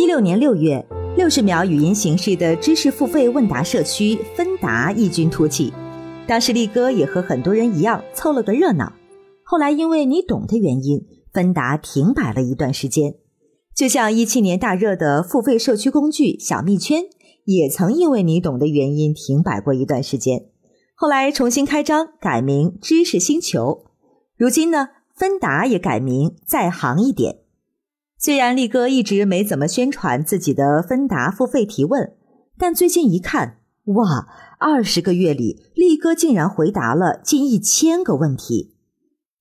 一六年六月，六十秒语音形式的知识付费问答社区芬达异军突起。当时力哥也和很多人一样凑了个热闹。后来因为你懂的原因，芬达停摆了一段时间。就像一七年大热的付费社区工具小蜜圈，也曾因为你懂的原因停摆过一段时间。后来重新开张，改名知识星球。如今呢，芬达也改名在行一点。虽然力哥一直没怎么宣传自己的芬达付费提问，但最近一看，哇，二十个月里，力哥竟然回答了近一千个问题。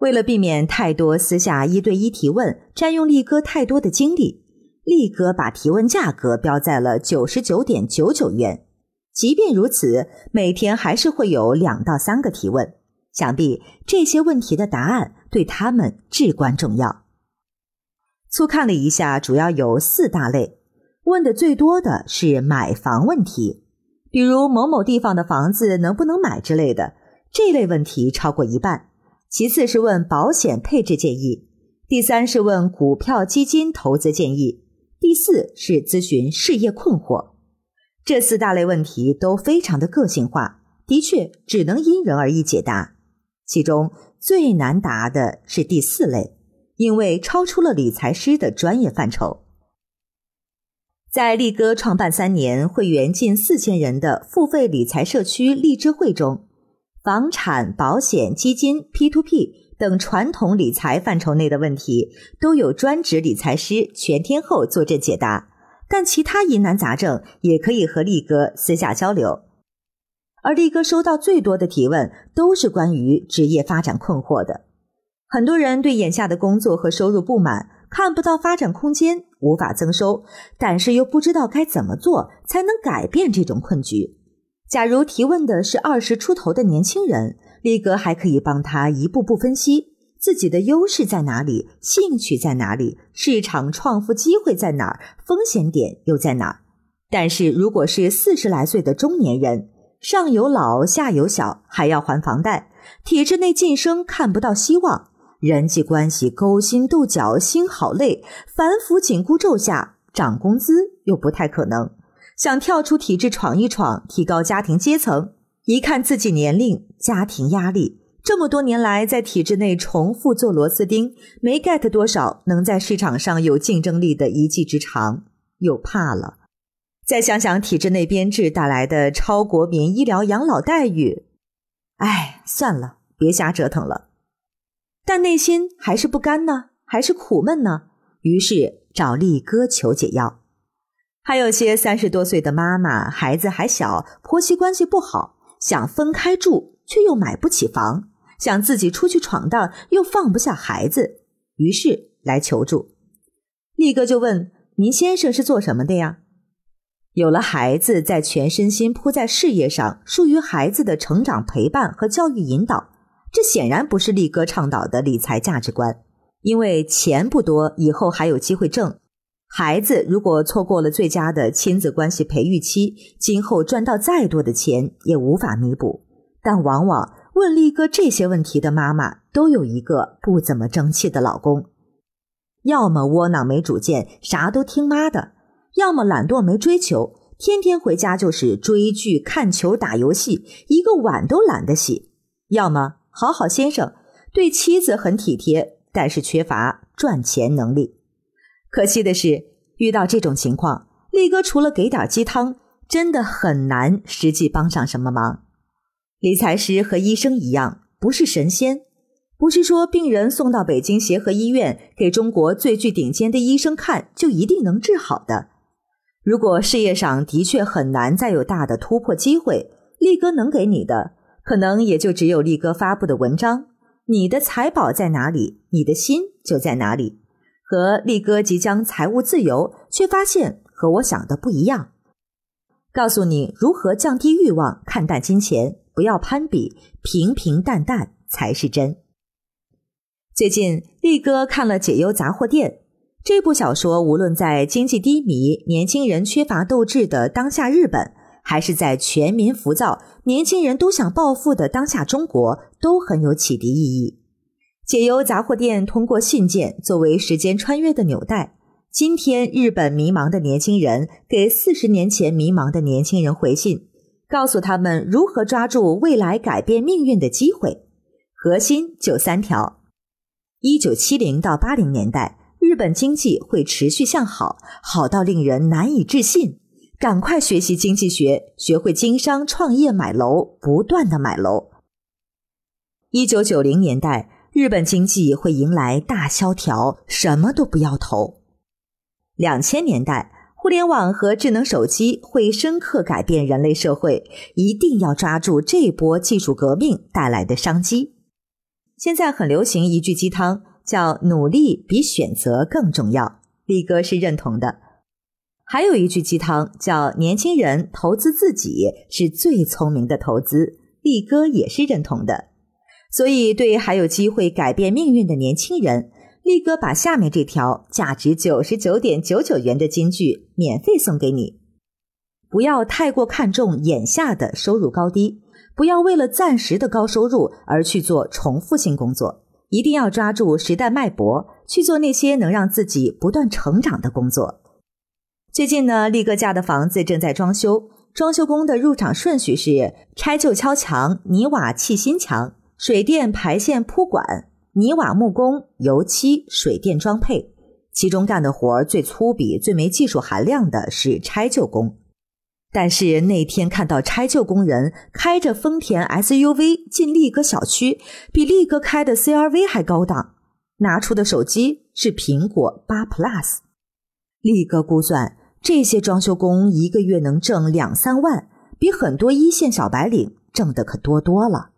为了避免太多私下一对一提问占用力哥太多的精力，力哥把提问价格标在了九十九点九九元。即便如此，每天还是会有两到三个提问，想必这些问题的答案对他们至关重要。粗看了一下，主要有四大类。问的最多的是买房问题，比如某某地方的房子能不能买之类的，这类问题超过一半。其次是问保险配置建议，第三是问股票基金投资建议，第四是咨询事业困惑。这四大类问题都非常的个性化，的确只能因人而异解答。其中最难答的是第四类。因为超出了理财师的专业范畴，在力哥创办三年、会员近四千人的付费理财社区荔枝会中，房产、保险、基金、P to P 等传统理财范畴内的问题，都有专职理财师全天候坐镇解答。但其他疑难杂症也可以和力哥私下交流。而力哥收到最多的提问，都是关于职业发展困惑的。很多人对眼下的工作和收入不满，看不到发展空间，无法增收，但是又不知道该怎么做才能改变这种困局。假如提问的是二十出头的年轻人，力哥还可以帮他一步步分析自己的优势在哪里，兴趣在哪里，市场创富机会在哪儿，风险点又在哪儿。但是如果是四十来岁的中年人，上有老下有小，还要还房贷，体制内晋升看不到希望。人际关系勾心斗角，心好累；反腐紧箍咒下，涨工资又不太可能。想跳出体制闯一闯，提高家庭阶层，一看自己年龄、家庭压力，这么多年来在体制内重复做螺丝钉，没 get 多少能在市场上有竞争力的一技之长，又怕了。再想想体制内编制带来的超国民医疗养老待遇，哎，算了，别瞎折腾了。但内心还是不甘呢，还是苦闷呢。于是找力哥求解药。还有些三十多岁的妈妈，孩子还小，婆媳关系不好，想分开住却又买不起房，想自己出去闯荡又放不下孩子，于是来求助。力哥就问：“您先生是做什么的呀？”有了孩子，在全身心扑在事业上，疏于孩子的成长陪伴和教育引导。这显然不是力哥倡导的理财价值观，因为钱不多，以后还有机会挣。孩子如果错过了最佳的亲子关系培育期，今后赚到再多的钱也无法弥补。但往往问力哥这些问题的妈妈，都有一个不怎么争气的老公，要么窝囊没主见，啥都听妈的；要么懒惰没追求，天天回家就是追剧、看球、打游戏，一个碗都懒得洗；要么。好好先生对妻子很体贴，但是缺乏赚钱能力。可惜的是，遇到这种情况，力哥除了给点鸡汤，真的很难实际帮上什么忙。理财师和医生一样，不是神仙，不是说病人送到北京协和医院给中国最具顶尖的医生看就一定能治好的。如果事业上的确很难再有大的突破机会，力哥能给你的。可能也就只有力哥发布的文章，你的财宝在哪里，你的心就在哪里。和力哥即将财务自由，却发现和我想的不一样。告诉你如何降低欲望，看淡金钱，不要攀比，平平淡淡才是真。最近力哥看了《解忧杂货店》这部小说，无论在经济低迷、年轻人缺乏斗志的当下日本。还是在全民浮躁、年轻人都想暴富的当下中国，都很有启迪意义。解忧杂货店通过信件作为时间穿越的纽带，今天日本迷茫的年轻人给四十年前迷茫的年轻人回信，告诉他们如何抓住未来改变命运的机会。核心就三条：一九七零到八零年代，日本经济会持续向好，好到令人难以置信。赶快学习经济学，学会经商、创业、买楼，不断的买楼。一九九零年代，日本经济会迎来大萧条，什么都不要投。两千年代，互联网和智能手机会深刻改变人类社会，一定要抓住这波技术革命带来的商机。现在很流行一句鸡汤，叫“努力比选择更重要”，力哥是认同的。还有一句鸡汤叫“年轻人投资自己是最聪明的投资”，力哥也是认同的。所以，对还有机会改变命运的年轻人。力哥把下面这条价值九十九点九九元的金句免费送给你：不要太过看重眼下的收入高低，不要为了暂时的高收入而去做重复性工作，一定要抓住时代脉搏，去做那些能让自己不断成长的工作。最近呢，力哥家的房子正在装修，装修工的入场顺序是拆旧敲墙、泥瓦砌新墙、水电排线铺管。泥瓦木工、油漆、水电装配，其中干的活最粗鄙、最没技术含量的是拆旧工。但是那天看到拆旧工人开着丰田 SUV 进力哥小区，比力哥开的 CRV 还高档，拿出的手机是苹果八 Plus。力哥估算，这些装修工一个月能挣两三万，比很多一线小白领挣的可多多了。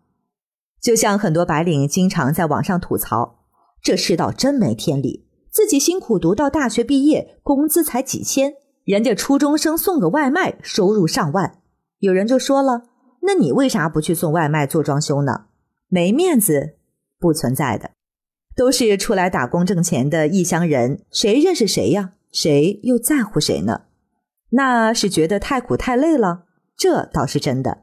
就像很多白领经常在网上吐槽，这世道真没天理。自己辛苦读到大学毕业，工资才几千，人家初中生送个外卖，收入上万。有人就说了：“那你为啥不去送外卖做装修呢？没面子？不存在的，都是出来打工挣钱的异乡人，谁认识谁呀？谁又在乎谁呢？那是觉得太苦太累了，这倒是真的。”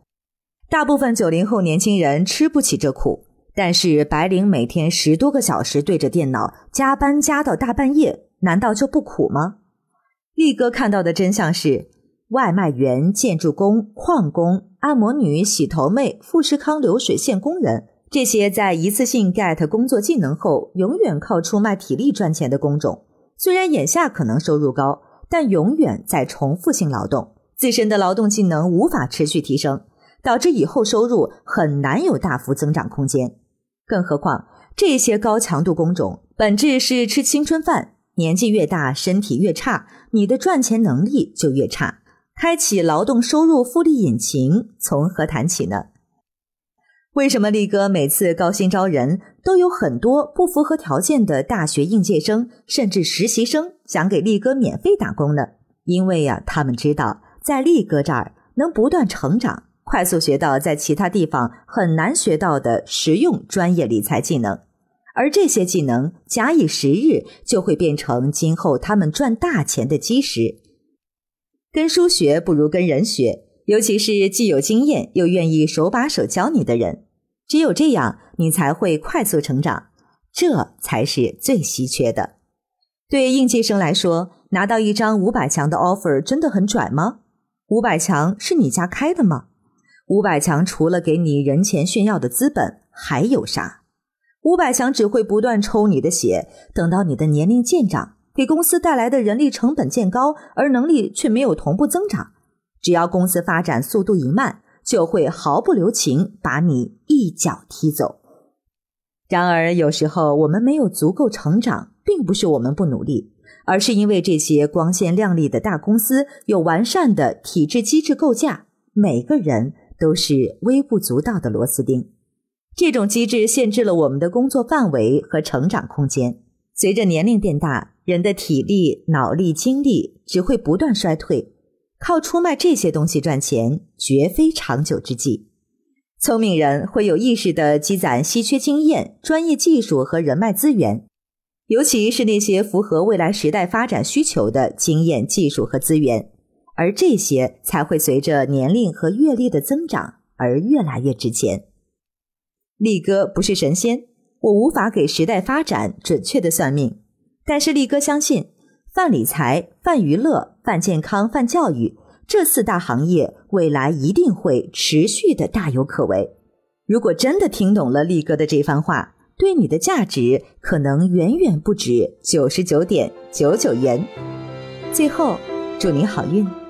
大部分九零后年轻人吃不起这苦，但是白领每天十多个小时对着电脑加班加到大半夜，难道就不苦吗？力哥看到的真相是，外卖员、建筑工、矿工、按摩女、洗头妹、富士康流水线工人，这些在一次性 get 工作技能后，永远靠出卖体力赚钱的工种，虽然眼下可能收入高，但永远在重复性劳动，自身的劳动技能无法持续提升。导致以后收入很难有大幅增长空间，更何况这些高强度工种本质是吃青春饭，年纪越大身体越差，你的赚钱能力就越差。开启劳动收入复利引擎从何谈起呢？为什么力哥每次高薪招人都有很多不符合条件的大学应届生甚至实习生想给力哥免费打工呢？因为呀，他们知道在力哥这儿能不断成长。快速学到在其他地方很难学到的实用专业理财技能，而这些技能假以时日就会变成今后他们赚大钱的基石。跟书学不如跟人学，尤其是既有经验又愿意手把手教你的人，只有这样你才会快速成长，这才是最稀缺的。对应届生来说，拿到一张五百强的 offer 真的很拽吗？五百强是你家开的吗？五百强除了给你人前炫耀的资本，还有啥？五百强只会不断抽你的血，等到你的年龄渐长，给公司带来的人力成本渐高，而能力却没有同步增长。只要公司发展速度一慢，就会毫不留情把你一脚踢走。然而，有时候我们没有足够成长，并不是我们不努力，而是因为这些光鲜亮丽的大公司有完善的体制机制构架，每个人。都是微不足道的螺丝钉，这种机制限制了我们的工作范围和成长空间。随着年龄变大，人的体力、脑力、精力只会不断衰退，靠出卖这些东西赚钱绝非长久之计。聪明人会有意识地积攒稀缺经验、专业技术和人脉资源，尤其是那些符合未来时代发展需求的经验、技术和资源。而这些才会随着年龄和阅历的增长而越来越值钱。力哥不是神仙，我无法给时代发展准确的算命，但是力哥相信，泛理财、泛娱乐、泛健康、泛教育这四大行业，未来一定会持续的大有可为。如果真的听懂了力哥的这番话，对你的价值可能远远不止九十九点九九元。最后，祝你好运。